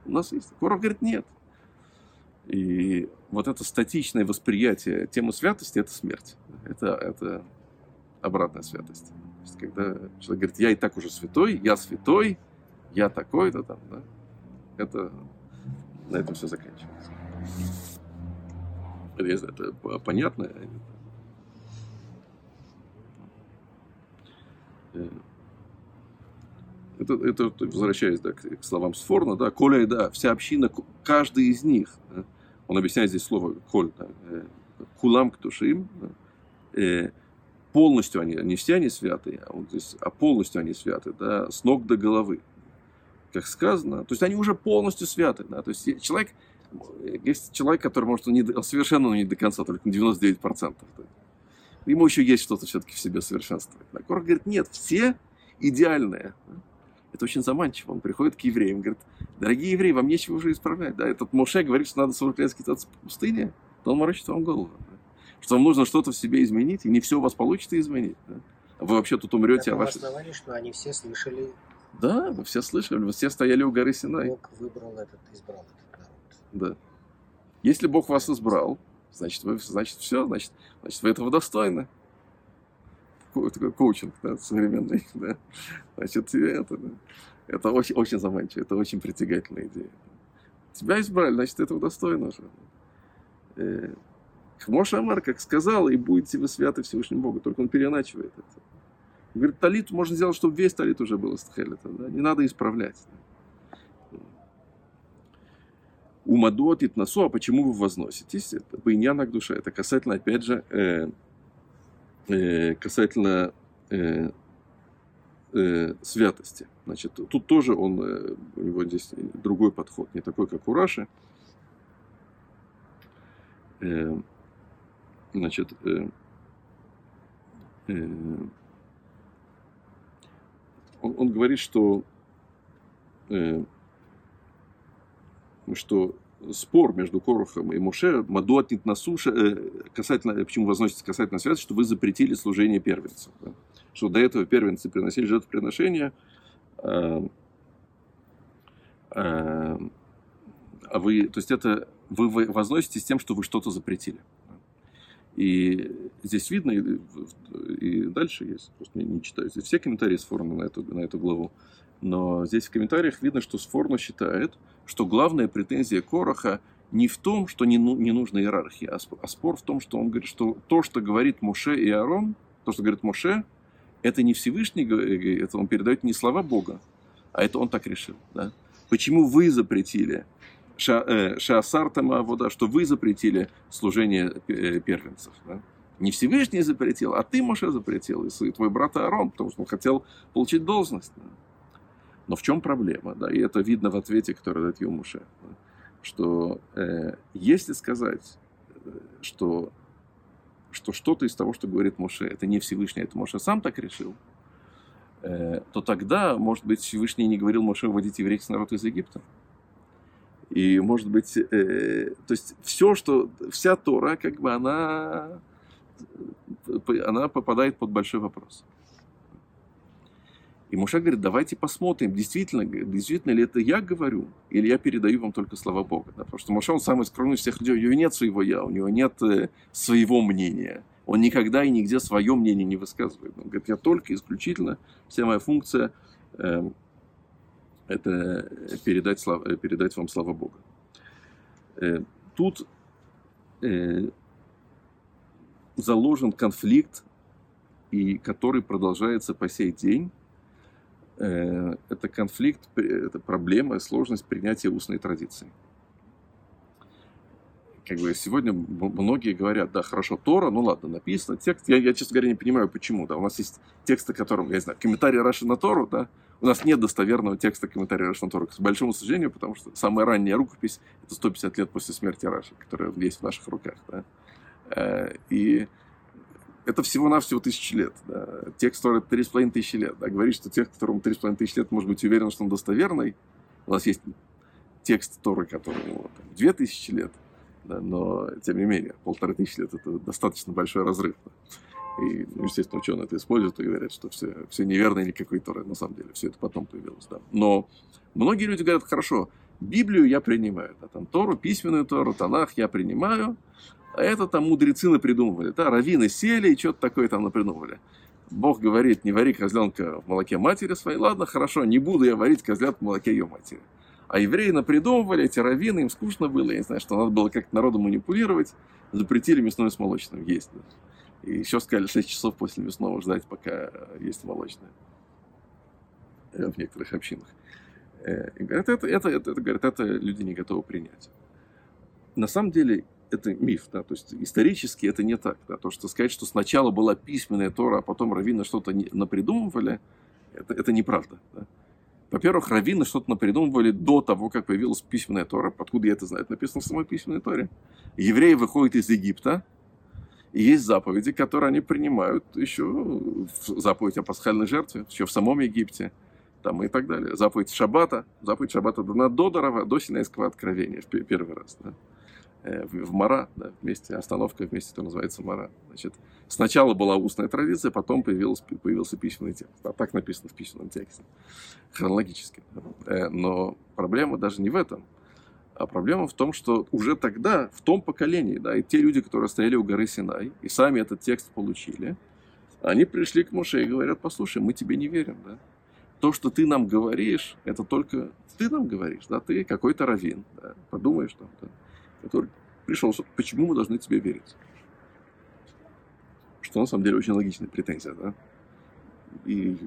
у нас есть. Коров говорит, нет. И вот это статичное восприятие темы святости – это смерть. Это, это обратная святость. То есть, когда человек говорит, я и так уже святой, я святой, я такой-то там, да, это на этом все заканчивается. Это понятно? Это, это возвращаясь да, к, к словам Сфорна, да, Коля, да, вся община, каждый из них, да, он объясняет здесь слово Коль, да, э, кулам к душим, да, э, полностью они, не все они святые, а, вот здесь, а полностью они святы, да, с ног до головы, как сказано, то есть они уже полностью святы, да, то есть человек, есть человек, который может не, совершенно не до конца, только на 99%. Да. Ему еще есть что-то все-таки в себе совершенствовать. А Корах говорит, нет, все идеальные. Это очень заманчиво. Он приходит к евреям, говорит, дорогие евреи, вам нечего уже исправлять. Да, этот Моше говорит, что надо 40 лет скитаться по пустыне, то он морочит вам голову. Да? Что вам нужно что-то в себе изменить, и не все у вас получится изменить. Да? Вы вообще тут умрете. На а ваши... основании, что они все слышали. Да, вы все слышали, вы все стояли у горы Синай. Бог выбрал этот, избрал этот народ. Да. Если Бог вас избрал, значит, вы, значит, все, значит, значит, вы этого достойны такой коучинг да, современный. Да. Значит, это, это очень, очень заманчиво, это очень притягательная идея. Тебя избрали, значит, этого достойно уже. Э, Моша Амар, как сказал, и будете вы святы Всевышнему Богу, только он переначивает это. Говорит, талит можно сделать, чтобы весь талит уже был стхелета, да? не надо исправлять. Да? Умадот итнасу, а почему вы возноситесь? Это по к душе. Это касательно, опять же, э, Э, касательно э, э, святости. Значит, тут тоже он, у него здесь другой подход, не такой, как у Раши. Значит, он, он говорит, что, что спор между Корохом и Муше, Мадуатнит на суше, э, касательно, почему возносится касательно связи, что вы запретили служение первенцев. Да? Что до этого первенцы приносили жертвоприношения, а, а, а вы, то есть это вы возноситесь тем, что вы что-то запретили. И здесь видно, и, дальше есть, просто не, не читаю, здесь все комментарии с форума на эту, на эту главу. Но здесь в комментариях видно, что Сфорно считает, что главная претензия Короха не в том, что не, ну, не нужна иерархия, а, а спор в том, что он говорит, что то, что говорит Моше и Аарон, то, что говорит Моше, это не Всевышний, это он передает не слова Бога, а это он так решил. Да? Почему вы запретили э, Шаасартама вода, что вы запретили служение э, первенцев? Да? Не Всевышний запретил, а ты, Моше, запретил, и твой брат Аарон, потому что он хотел получить должность. Да? Но в чем проблема? Да? И это видно в ответе, который дает Юмуше. Да? Что э, если сказать, э, что, что что-то из того, что говорит Моше, это не Всевышний, это Моше сам так решил, э, то тогда, может быть, Всевышний не говорил Моше выводить еврейский народ из Египта. И, может быть, э, то есть все, что, вся Тора, как бы она, она попадает под большой вопрос. И Муша говорит, давайте посмотрим, действительно, действительно ли это я говорю, или я передаю вам только слова Бога. Да? Потому что Муша, он самый скромный из всех людей, у него нет своего я, у него нет э, своего мнения. Он никогда и нигде свое мнение не высказывает. Он говорит, я только исключительно, вся моя функция э, это передать, э, передать вам слова Бога. Э, тут э, заложен конфликт, и который продолжается по сей день это конфликт, это проблема, сложность принятия устной традиции. Как бы сегодня многие говорят, да, хорошо, Тора, ну ладно, написано, текст, я, я, честно говоря, не понимаю, почему, да, у нас есть тексты, которым, я не знаю, комментарий Раши на Тору, да, у нас нет достоверного текста комментария на Тору, к большому сожалению, потому что самая ранняя рукопись, это 150 лет после смерти Раши, которая есть в наших руках, да, э, и это всего-навсего тысячи лет. Да. Текст, который три с половиной тысячи лет. Да. Говорит, что текст, которому три с половиной тысячи лет, может быть уверен, что он достоверный. У нас есть текст Торы, которому две тысячи лет. Да, но, тем не менее, полторы тысячи лет – это достаточно большой разрыв. Да. И, ну, естественно, ученые это используют и говорят, что все, все неверно, никакой Торы. На самом деле, все это потом появилось. Да. Но многие люди говорят, хорошо, Библию я принимаю, да, там Тору, письменную Тору, Танах я принимаю, а это там мудрецы напридумывали, да, раввины сели и что-то такое там напридумывали. Бог говорит, не вари козленка в молоке матери своей. Ладно, хорошо, не буду я варить козлят в молоке ее матери. А евреи напридумывали, эти раввины, им скучно было, я не знаю, что надо было как-то народу манипулировать, запретили мясное с молочным есть. И еще сказали 6 часов после мясного ждать, пока есть молочное. Э, в некоторых общинах. Э, и говорят, это, это, это, это, говорят, это люди не готовы принять. На самом деле, это миф, да, то есть исторически это не так, да, то, что сказать, что сначала была письменная Тора, а потом раввины что-то напридумывали, это, это неправда, да. Во-первых, раввины что-то напридумывали до того, как появилась письменная Тора. Откуда я это знаю? Это написано в самой письменной Торе. Евреи выходят из Египта, и есть заповеди, которые они принимают еще в заповедь о пасхальной жертве, еще в самом Египте там, и так далее. Заповедь Шаббата, заповедь Шаббата дана до Дорова, до Синайского откровения в первый раз. Да. Э, в Мара, да, вместе, остановка вместе, это называется Мара. Значит, сначала была устная традиция, потом появился, появился письменный текст. А так написано в письменном тексте, хронологически. Э, но проблема даже не в этом. А проблема в том, что уже тогда, в том поколении, да, и те люди, которые стояли у горы Синай, и сами этот текст получили, они пришли к Моше и говорят, послушай, мы тебе не верим, да. То, что ты нам говоришь, это только ты нам говоришь, да, ты какой-то раввин, да, подумаешь там, да который пришел, почему мы должны тебе верить? Что на самом деле очень логичная претензия, да? И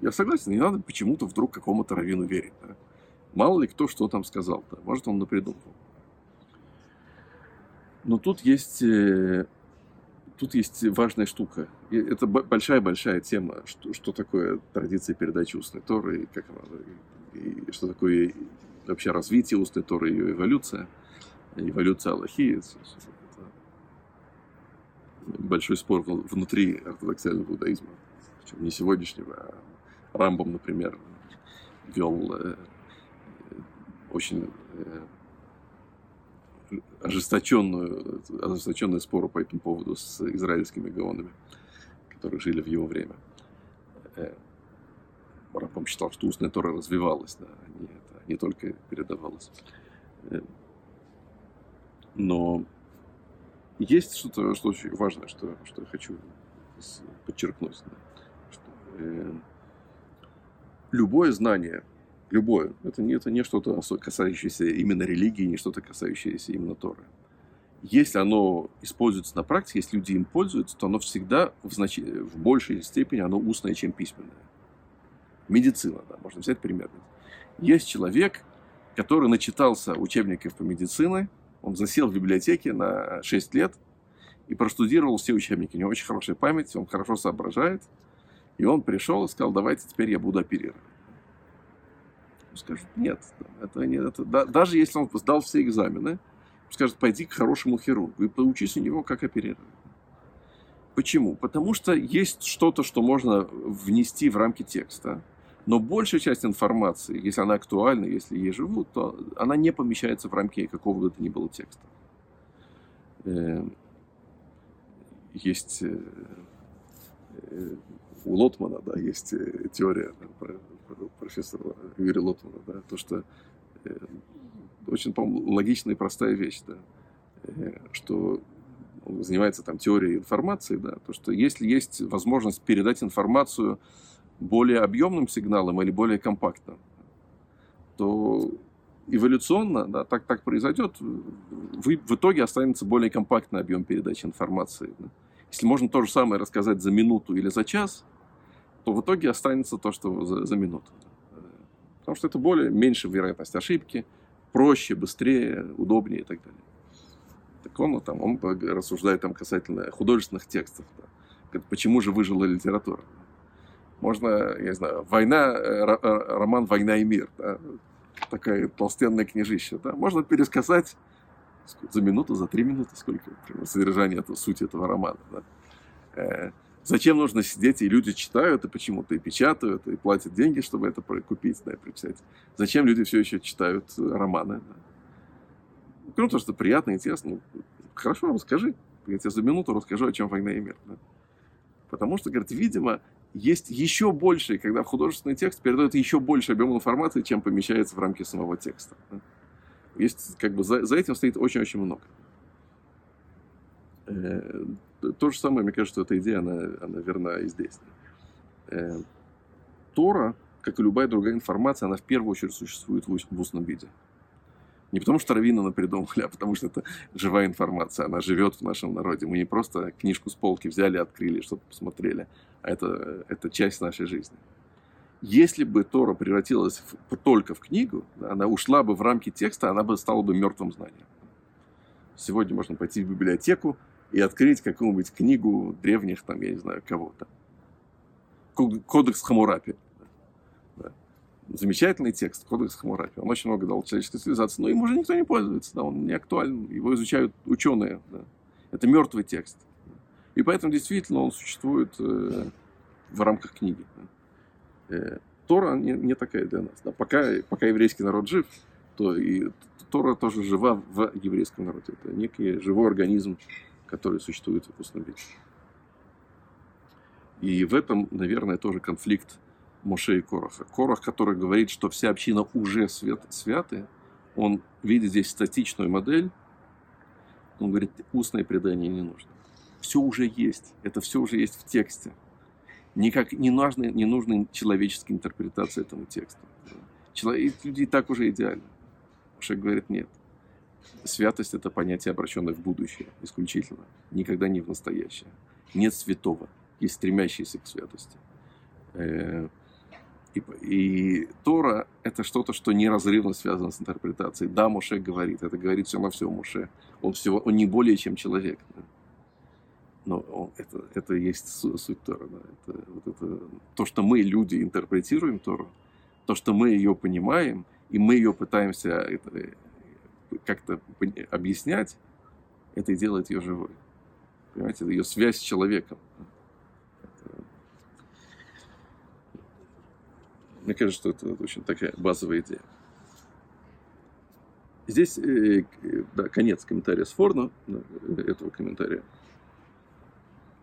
я согласен, не надо почему-то вдруг какому-то раввину верить, да? Мало ли кто что там сказал, да? Может, он напридумал. Но тут есть, э, тут есть важная штука. И это большая-большая тема, что, что такое традиция передачи устной Торы, и, как и что такое вообще развитие устной Торы, ее эволюция – эволюция Аллахи. Большой спор внутри ортодоксального иудаизма. Причем не сегодняшнего, а Рамбом, например, вел э, очень э, ожесточенную, ожесточенную спору по этому поводу с израильскими гаонами, которые жили в его время. Э, Рамбом считал, что устная Тора развивалась, да, а не, это, не только передавалась. Но есть что-то, что очень важное, что, что я хочу подчеркнуть. Да, что, э, любое знание, любое, это не, это не что-то касающееся именно религии, не что-то касающееся именно Торы. Если оно используется на практике, если люди им пользуются, то оно всегда в, знач... в большей степени оно устное, чем письменное. Медицина, да, можно взять пример. Есть человек, который начитался учебников по медицине, он засел в библиотеке на 6 лет и простудировал все учебники. У него очень хорошая память, он хорошо соображает. И он пришел и сказал, давайте теперь я буду оперировать. Он скажет, нет, это не это. Да, даже если он сдал все экзамены, он скажет, пойди к хорошему хирургу и поучись у него, как оперировать. Почему? Потому что есть что-то, что можно внести в рамки текста, но большая часть информации, если она актуальна, если ей живут, то она не помещается в рамки какого бы то ни было текста. Эм, есть э, э, у Лотмана, да, есть э, теория профессора Юрия Лотмана, да, то, что очень, по-моему, логичная и простая вещь, да, что он занимается там теорией информации, да, то, что если есть возможность передать информацию более объемным сигналом или более компактным, то эволюционно да, так, так произойдет, в, в итоге останется более компактный объем передачи информации. Да. Если можно то же самое рассказать за минуту или за час, то в итоге останется то, что за, за минуту. Потому что это более, меньше вероятность ошибки, проще, быстрее, удобнее и так далее. Так он, там, он рассуждает там касательно художественных текстов. Да. Почему же выжила литература? Можно, я не знаю, война, э, э, роман «Война и мир», да, такая толстенная книжища, да, можно пересказать за минуту, за три минуты, сколько например, содержание, суть этого романа. Да. Э, зачем нужно сидеть, и люди читают, и почему-то и печатают, и платят деньги, чтобы это купить, да, и прочитать. Зачем люди все еще читают романы? Да. Того, что приятно, интересно, ну, хорошо, расскажи. Я тебе за минуту расскажу, о чем «Война и мир». Да. Потому что, говорит, видимо, есть еще больше, когда в художественный текст передает еще больше объема информации, чем помещается в рамки самого текста. Есть, как бы, за, за этим стоит очень-очень много. То же самое, мне кажется, эта идея, она, она верна и здесь. Э, Тора, как и любая другая информация, она в первую очередь существует в устном виде. Не потому что раввины она придумали, а потому что это живая информация, она живет в нашем народе. Мы не просто книжку с полки взяли, открыли, что-то посмотрели, а это, это часть нашей жизни. Если бы Тора превратилась в, только в книгу, она ушла бы в рамки текста, она бы стала бы мертвым знанием. Сегодня можно пойти в библиотеку и открыть какую-нибудь книгу древних, там, я не знаю, кого-то. Кодекс Хамурапи замечательный текст, Кодекс Хамурапи. Он очень много дал человеческой цивилизации, но им уже никто не пользуется, да, он не актуален, его изучают ученые. Да. Это мертвый текст. И поэтому действительно он существует э, в рамках книги. Э, Тора не, не такая для нас. Да. Пока, пока еврейский народ жив, то и Тора тоже жива в еврейском народе. Это некий живой организм, который существует в виде. И в этом, наверное, тоже конфликт Моше и Короха. Корох, который говорит, что вся община уже свят, святы, он видит здесь статичную модель, он говорит, устное предание не нужно. Все уже есть, это все уже есть в тексте. Никак не нужны, не нужны человеческие интерпретации этому тексту. Человек, люди и так уже идеальны. Моше говорит, нет. Святость – это понятие, обращенное в будущее, исключительно. Никогда не в настоящее. Нет святого, есть стремящийся к святости. Э, и, и Тора – это что-то, что неразрывно связано с интерпретацией. Да, Муше говорит, это говорит все на все Муше. Он, всего, он не более чем человек. Да. Но он, это, это есть суть Тора. Да. Это, вот это, то, что мы, люди, интерпретируем Тору, то, что мы ее понимаем, и мы ее пытаемся это, как-то объяснять, это и делает ее живой. Понимаете, ее связь с человеком. Мне кажется, что это очень такая базовая идея. Здесь э, да, конец комментария с э, этого комментария.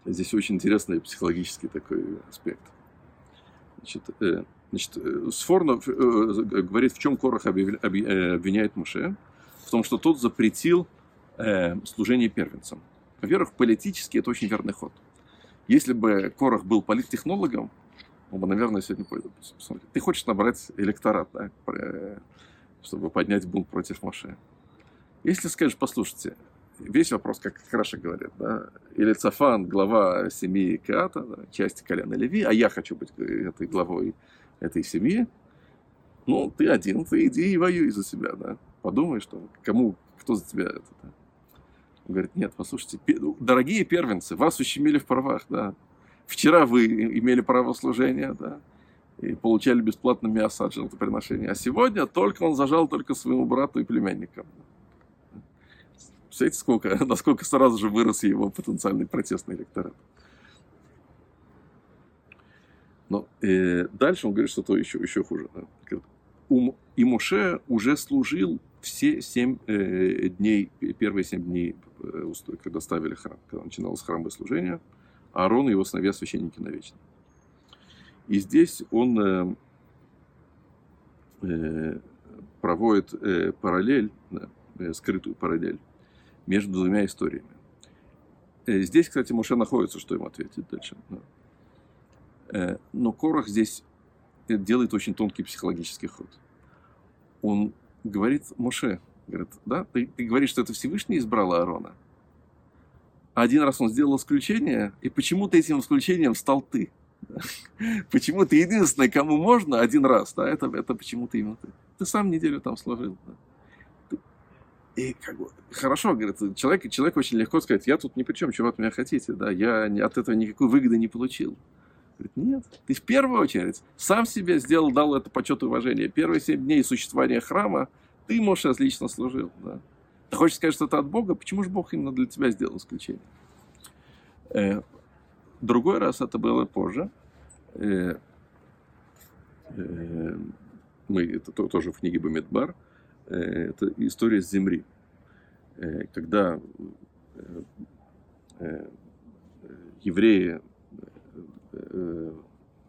Здесь очень интересный психологический такой аспект. Значит, э, значит Сфорно говорит, в чем Корах обвиняет Муше, том, что тот запретил служение первенцам. Во-первых, политически это очень верный ход. Если бы Корах был политтехнологом, он бы, наверное, сегодня пойду посмотреть. Ты хочешь набрать электорат, да, чтобы поднять бунт против Моше. Если скажешь, послушайте, весь вопрос, как хорошо говорят, да, или Цафан, глава семьи Каата, да, части колена Леви, а я хочу быть этой главой этой семьи, ну, ты один, ты иди и воюй за себя, да. Подумай, что кому, кто за тебя это, да. Он говорит, нет, послушайте, дорогие первенцы, вас ущемили в правах, да. Вчера вы имели право служения, да, и получали бесплатно мясо от жертвоприношения. А сегодня только он зажал только своему брату и племянникам. Представляете, сколько, насколько сразу же вырос его потенциальный протестный электорат. Но э, дальше он говорит что-то еще, еще хуже. Да. И Моше уже служил все семь э, дней, первые семь дней, э, когда ставили храм, когда начиналось храмовое служение – Аарон и его сыновья священники навечно. И здесь он э, э, проводит э, параллель, э, скрытую параллель между двумя историями. Э, здесь, кстати, Моше находится, что ему ответить дальше. Да. Э, но Корах здесь делает очень тонкий психологический ход. Он говорит Моше, говорит, да, ты, ты говоришь, что это Всевышний избрал Аарона – один раз он сделал исключение, и почему-то этим исключением стал ты. Почему ты единственный, кому можно один раз, да, это, это почему-то именно ты. Ты сам неделю там служил. Да. И как бы, хорошо, говорит, человек, человек очень легко сказать, я тут ни при чем, чего от меня хотите, да, я от этого никакой выгоды не получил. Говорит, нет, ты в первую очередь сам себе сделал, дал это почет и уважение. Первые семь дней существования храма ты, можешь лично служил, да. Ты хочешь сказать, что это от Бога? Почему же Бог именно для тебя сделал исключение? Э, другой раз это было позже. Э, э, мы, это тоже в книге Бамидбар. Это история с земли. Когда евреи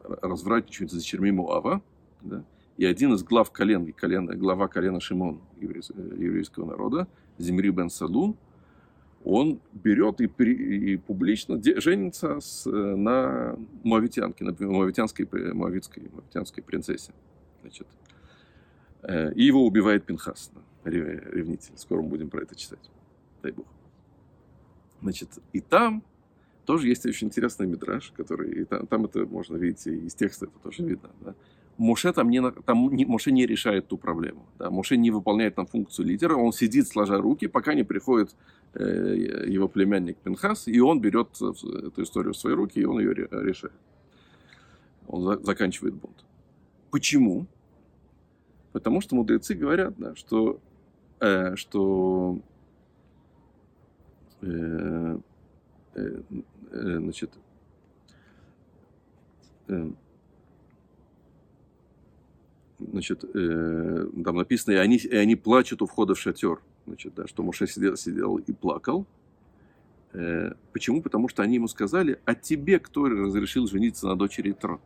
развратничают за черми Муава, да, и один из глав колен, колена, глава колена Шимон еврейского народа, Зимри бен Салу, он берет и, при, и публично женится с, на муавитянке, на муавитянской, муавитской, муавитянской принцессе. Значит, э, и его убивает Пинхас, ревнитель. Скоро мы будем про это читать. Дай Бог. Значит, и там тоже есть очень интересный мидраж, который, и там, там это можно видеть, и из текста это тоже видно. Да? Моше там, не, там не, Моше не решает ту проблему. Да? Моше не выполняет там функцию лидера, он сидит сложа руки, пока не приходит э, его племянник Пинхас, и он берет эту историю в свои руки, и он ее решает. Он за, заканчивает бунт. Почему? Потому что мудрецы говорят, да, что, э, что э, э, э, значит, э, значит, э, там написано, и они, и они плачут у входа в шатер. Значит, да, что Муше сидел, сидел и плакал. Э, почему? Потому что они ему сказали, а тебе кто разрешил жениться на дочери Тротта?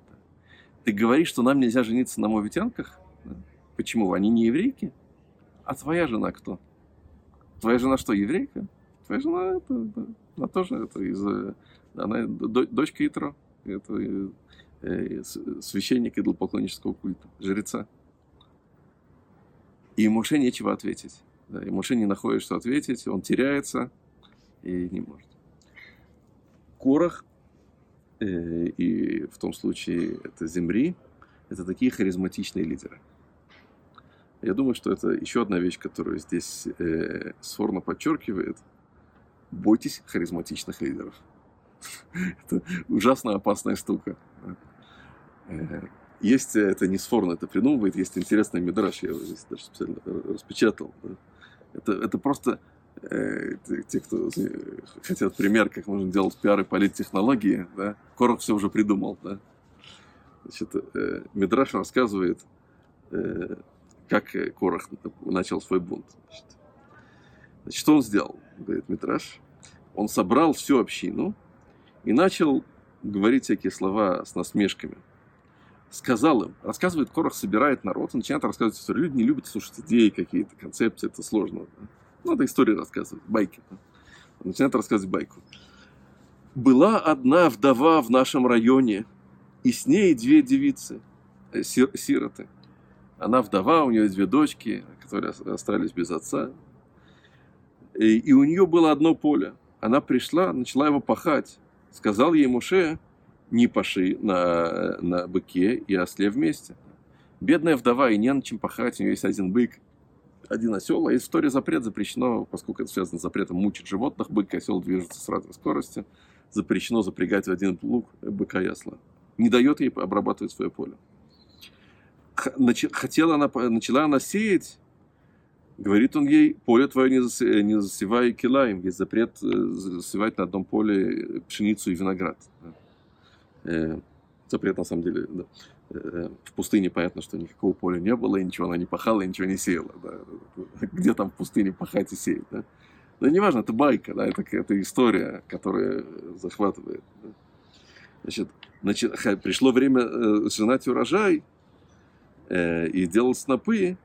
Ты говоришь, что нам нельзя жениться на мовитянках? Почему? Они не еврейки? А твоя жена кто? Твоя жена что, еврейка? Твоя жена, это, она тоже это из, э, она дочка Итро. Это э, Э, священника идолопоклоннического культа, жреца. И Моше нечего ответить. И Моше не находит, что ответить, он теряется и не может. Корах, и в том случае это Земри, это такие харизматичные лидеры. Я думаю, что это еще одна вещь, которую здесь э, Сорно подчеркивает. Бойтесь харизматичных лидеров. это ужасно опасная штука. Э, есть, э, это не Сфорн это придумывает, есть интересный мидраж, я его здесь даже специально распечатал. Это, это просто э, те, кто хотят пример, как можно делать пиар и политтехнологии, да, Корох все уже придумал. Да. Значит, э, рассказывает, как Корох начал свой бунт. Значит, что он сделал, говорит Мидраш? Он собрал всю общину и начал говорить всякие слова с насмешками сказал им, рассказывает Корах, собирает народ, и начинает рассказывать историю. Люди не любят слушать идеи какие-то, концепции, это сложно. Да? Надо истории рассказывать, байки. Начинает рассказывать байку. Была одна вдова в нашем районе, и с ней две девицы, э, сир, сироты. Она вдова, у нее две дочки, которые остались без отца. И, и у нее было одно поле. Она пришла, начала его пахать. Сказал ей Муше, не паши на, на быке и осле вместе. Бедная вдова, и не на чем пахать, у нее есть один бык, один осел, а из истории запрет запрещено, поскольку это связано с запретом мучить животных, бык и осел движутся с разной скоростью, запрещено запрягать в один лук быка и осла. Не дает ей обрабатывать свое поле. Хотела она, начала она сеять, говорит он ей, поле твое не, засе, не засевай килаем, есть запрет э, засевать на одном поле пшеницу и виноград э, запрет на самом деле. Да. Э, в пустыне понятно, что никакого поля не было, и ничего она не пахала, и ничего не сеяла. Да. Где там в пустыне пахать и сеять? Да? Да неважно, это байка, да, это, это история, которая захватывает. Да. Значит, значит, пришло время э, сжинать урожай э, и делать снопы.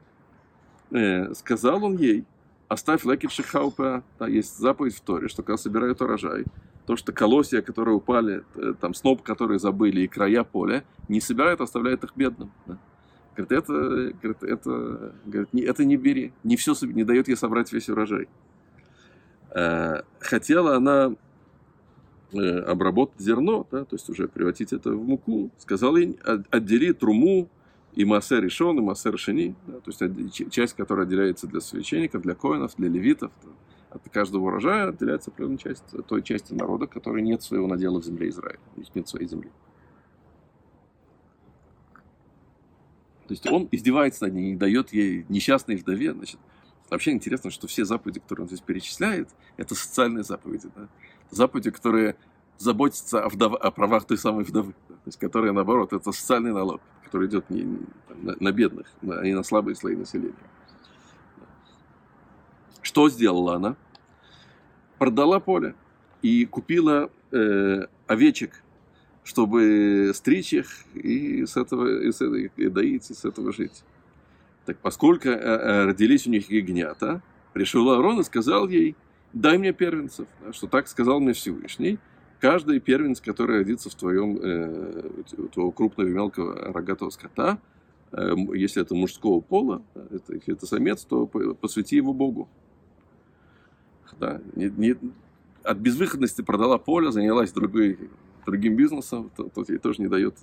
Э, сказал он ей, оставь лекит шихаупа, да, есть заповедь в Торе, что когда собирают урожай, то, что колосья, которые упали, э, там сноп, которые забыли, и края поля, не собирают, оставляют их бедным. Да. Говорит, это, говорит, это, говорит, не, это не бери, не все, не дает ей собрать весь урожай. Э, хотела она обработать зерно, да, то есть уже превратить это в муку, сказала ей, отдели труму и массер решен, и массер шини, да, то есть часть, которая отделяется для священников, для коинов, для левитов, от каждого урожая отделяется определенная часть той части народа, которой нет своего надела в земле Израиля. У них нет своей земли. То есть он издевается над ней и дает ей несчастной вдове. Значит, вообще интересно, что все заповеди, которые он здесь перечисляет, это социальные заповеди. Да? Заповеди, которые заботятся о, вдов... о правах той самой вдовы. Да? То есть, которые, наоборот, это социальный налог, который идет не, там, на, на бедных, а не на слабые слои населения. Что сделала она? Продала поле и купила э, овечек чтобы стричь их и с этого и, с, и доить, и с этого жить. Так поскольку э, э, родились у них ягнята, пришел Аарон и сказал ей, дай мне первенцев, что так сказал мне Всевышний, каждый первенец, который родится в твоем, э, у твоего крупного и мелкого рогатого скота, э, если это мужского пола, это, если это самец, то посвяти его Богу. Да, не, не, от безвыходности продала поле, занялась другой, другим бизнесом, тот ей тоже не дает,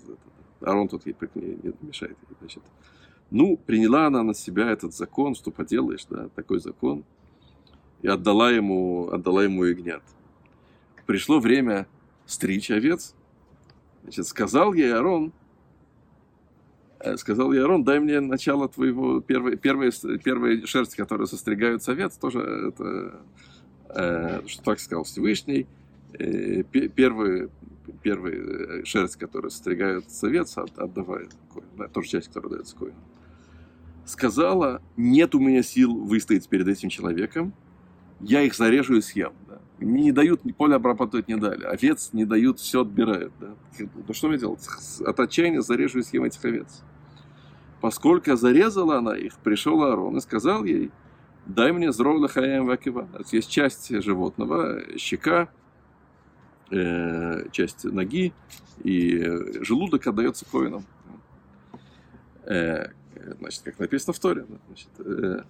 Арон тут ей не, не мешает. Значит, ну, приняла она на себя этот закон, что поделаешь, да, такой закон, и отдала ему, отдала ему ягнят. Пришло время стричь овец. Значит, сказал ей Арон, э, сказал ей Арон, дай мне начало твоего, первой, первой, первой шерсти, которая состригают овец, тоже это, э, что так сказал Всевышний, э, первые, первые шерсть, которую состригают овец, отдавает коин, да, тоже часть, которая дается коину сказала, нет у меня сил выстоять перед этим человеком, я их зарежу и съем. Да. Не дают, поле обрабатывать не дали, овец не дают, все отбирают. Да. Ну что мне делать? От отчаяния зарежу и съем этих овец. Поскольку зарезала она их, пришел Аарон и сказал ей, дай мне зров лахаям вакива. Есть часть животного, щека, э, часть ноги, и желудок отдается коинам. Э, значит, как написано в Торе, значит, э,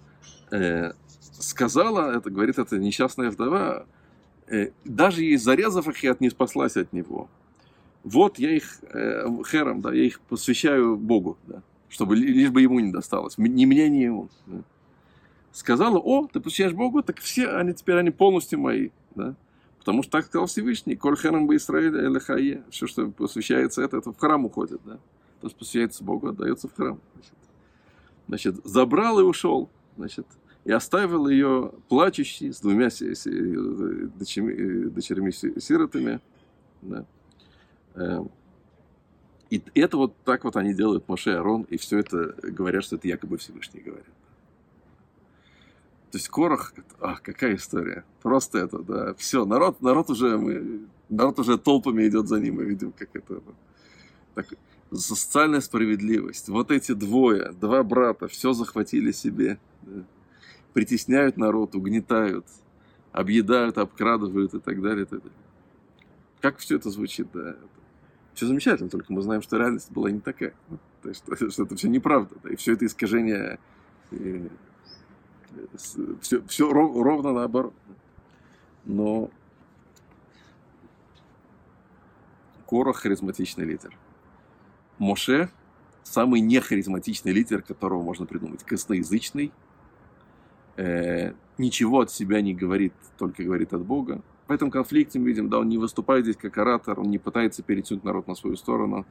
э, сказала, это говорит эта несчастная вдова, даже ей зарезав их, я не спаслась от него. Вот я их э, хером, да, я их посвящаю Богу, да, чтобы лишь бы ему не досталось, ни мне, ни ему. Да. Сказала, о, ты посвящаешь Богу, так все они теперь они полностью мои, да. Потому что так сказал Всевышний, коль хером бы Израиль элехае, все, что посвящается это, это в храм уходит, да. То, что посвящается Богу, отдается в храм. Значит значит, забрал и ушел, значит, и оставил ее плачущей с двумя дочерьми, дочерьми сиротами. Да. Эм, и это вот так вот они делают Моше и Арон, и все это говорят, что это якобы Всевышний говорит. То есть Корах, ах, какая история. Просто это, да. Все, народ, народ уже, мы, народ уже толпами идет за ним, мы видим, как это. Так, социальная справедливость. Вот эти двое, два брата, все захватили себе. Да. Притесняют народ, угнетают, объедают, обкрадывают и так далее. И так далее. Как все это звучит, да. Все замечательно, только мы знаем, что реальность была не такая. Ну, то есть, что, это все неправда. Да, и все это искажение, и, все, все ров, ровно наоборот. Но Корох харизматичный лидер. Моше самый нехаризматичный лидер, которого можно придумать. Косноязычный, э, ничего от себя не говорит, только говорит от Бога. В этом конфликте мы видим, да, он не выступает здесь как оратор, он не пытается перетянуть народ на свою сторону.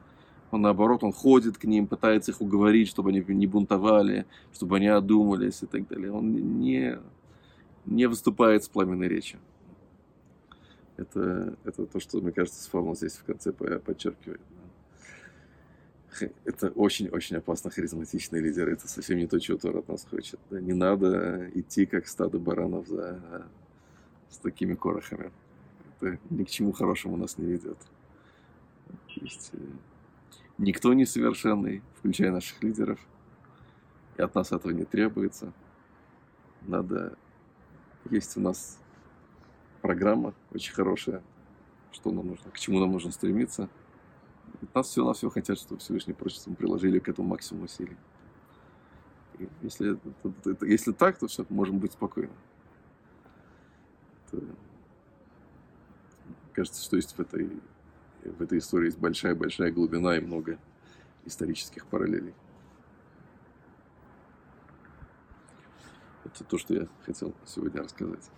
Он наоборот, он ходит к ним, пытается их уговорить, чтобы они не бунтовали, чтобы они одумались и так далее. Он не, не выступает с пламенной речью. Это, это то, что, мне кажется, Сформан здесь в конце подчеркивает это очень-очень опасно харизматичный лидер. Это совсем не то, чего Тор от нас хочет. Да? Не надо идти как стадо баранов за... с такими корохами. Это ни к чему хорошему нас не ведет. То есть, э, никто не совершенный, включая наших лидеров. И от нас этого не требуется. Надо... Есть у нас программа очень хорошая, что нам нужно, к чему нам нужно стремиться – нас все на все хотят, чтобы Всевышний мы приложили к этому максимум усилий. И если, это, это, если так, то все, можем быть спокойны. Это, кажется, что есть в этой, в этой истории есть большая-большая глубина и много исторических параллелей. Это то, что я хотел сегодня рассказать.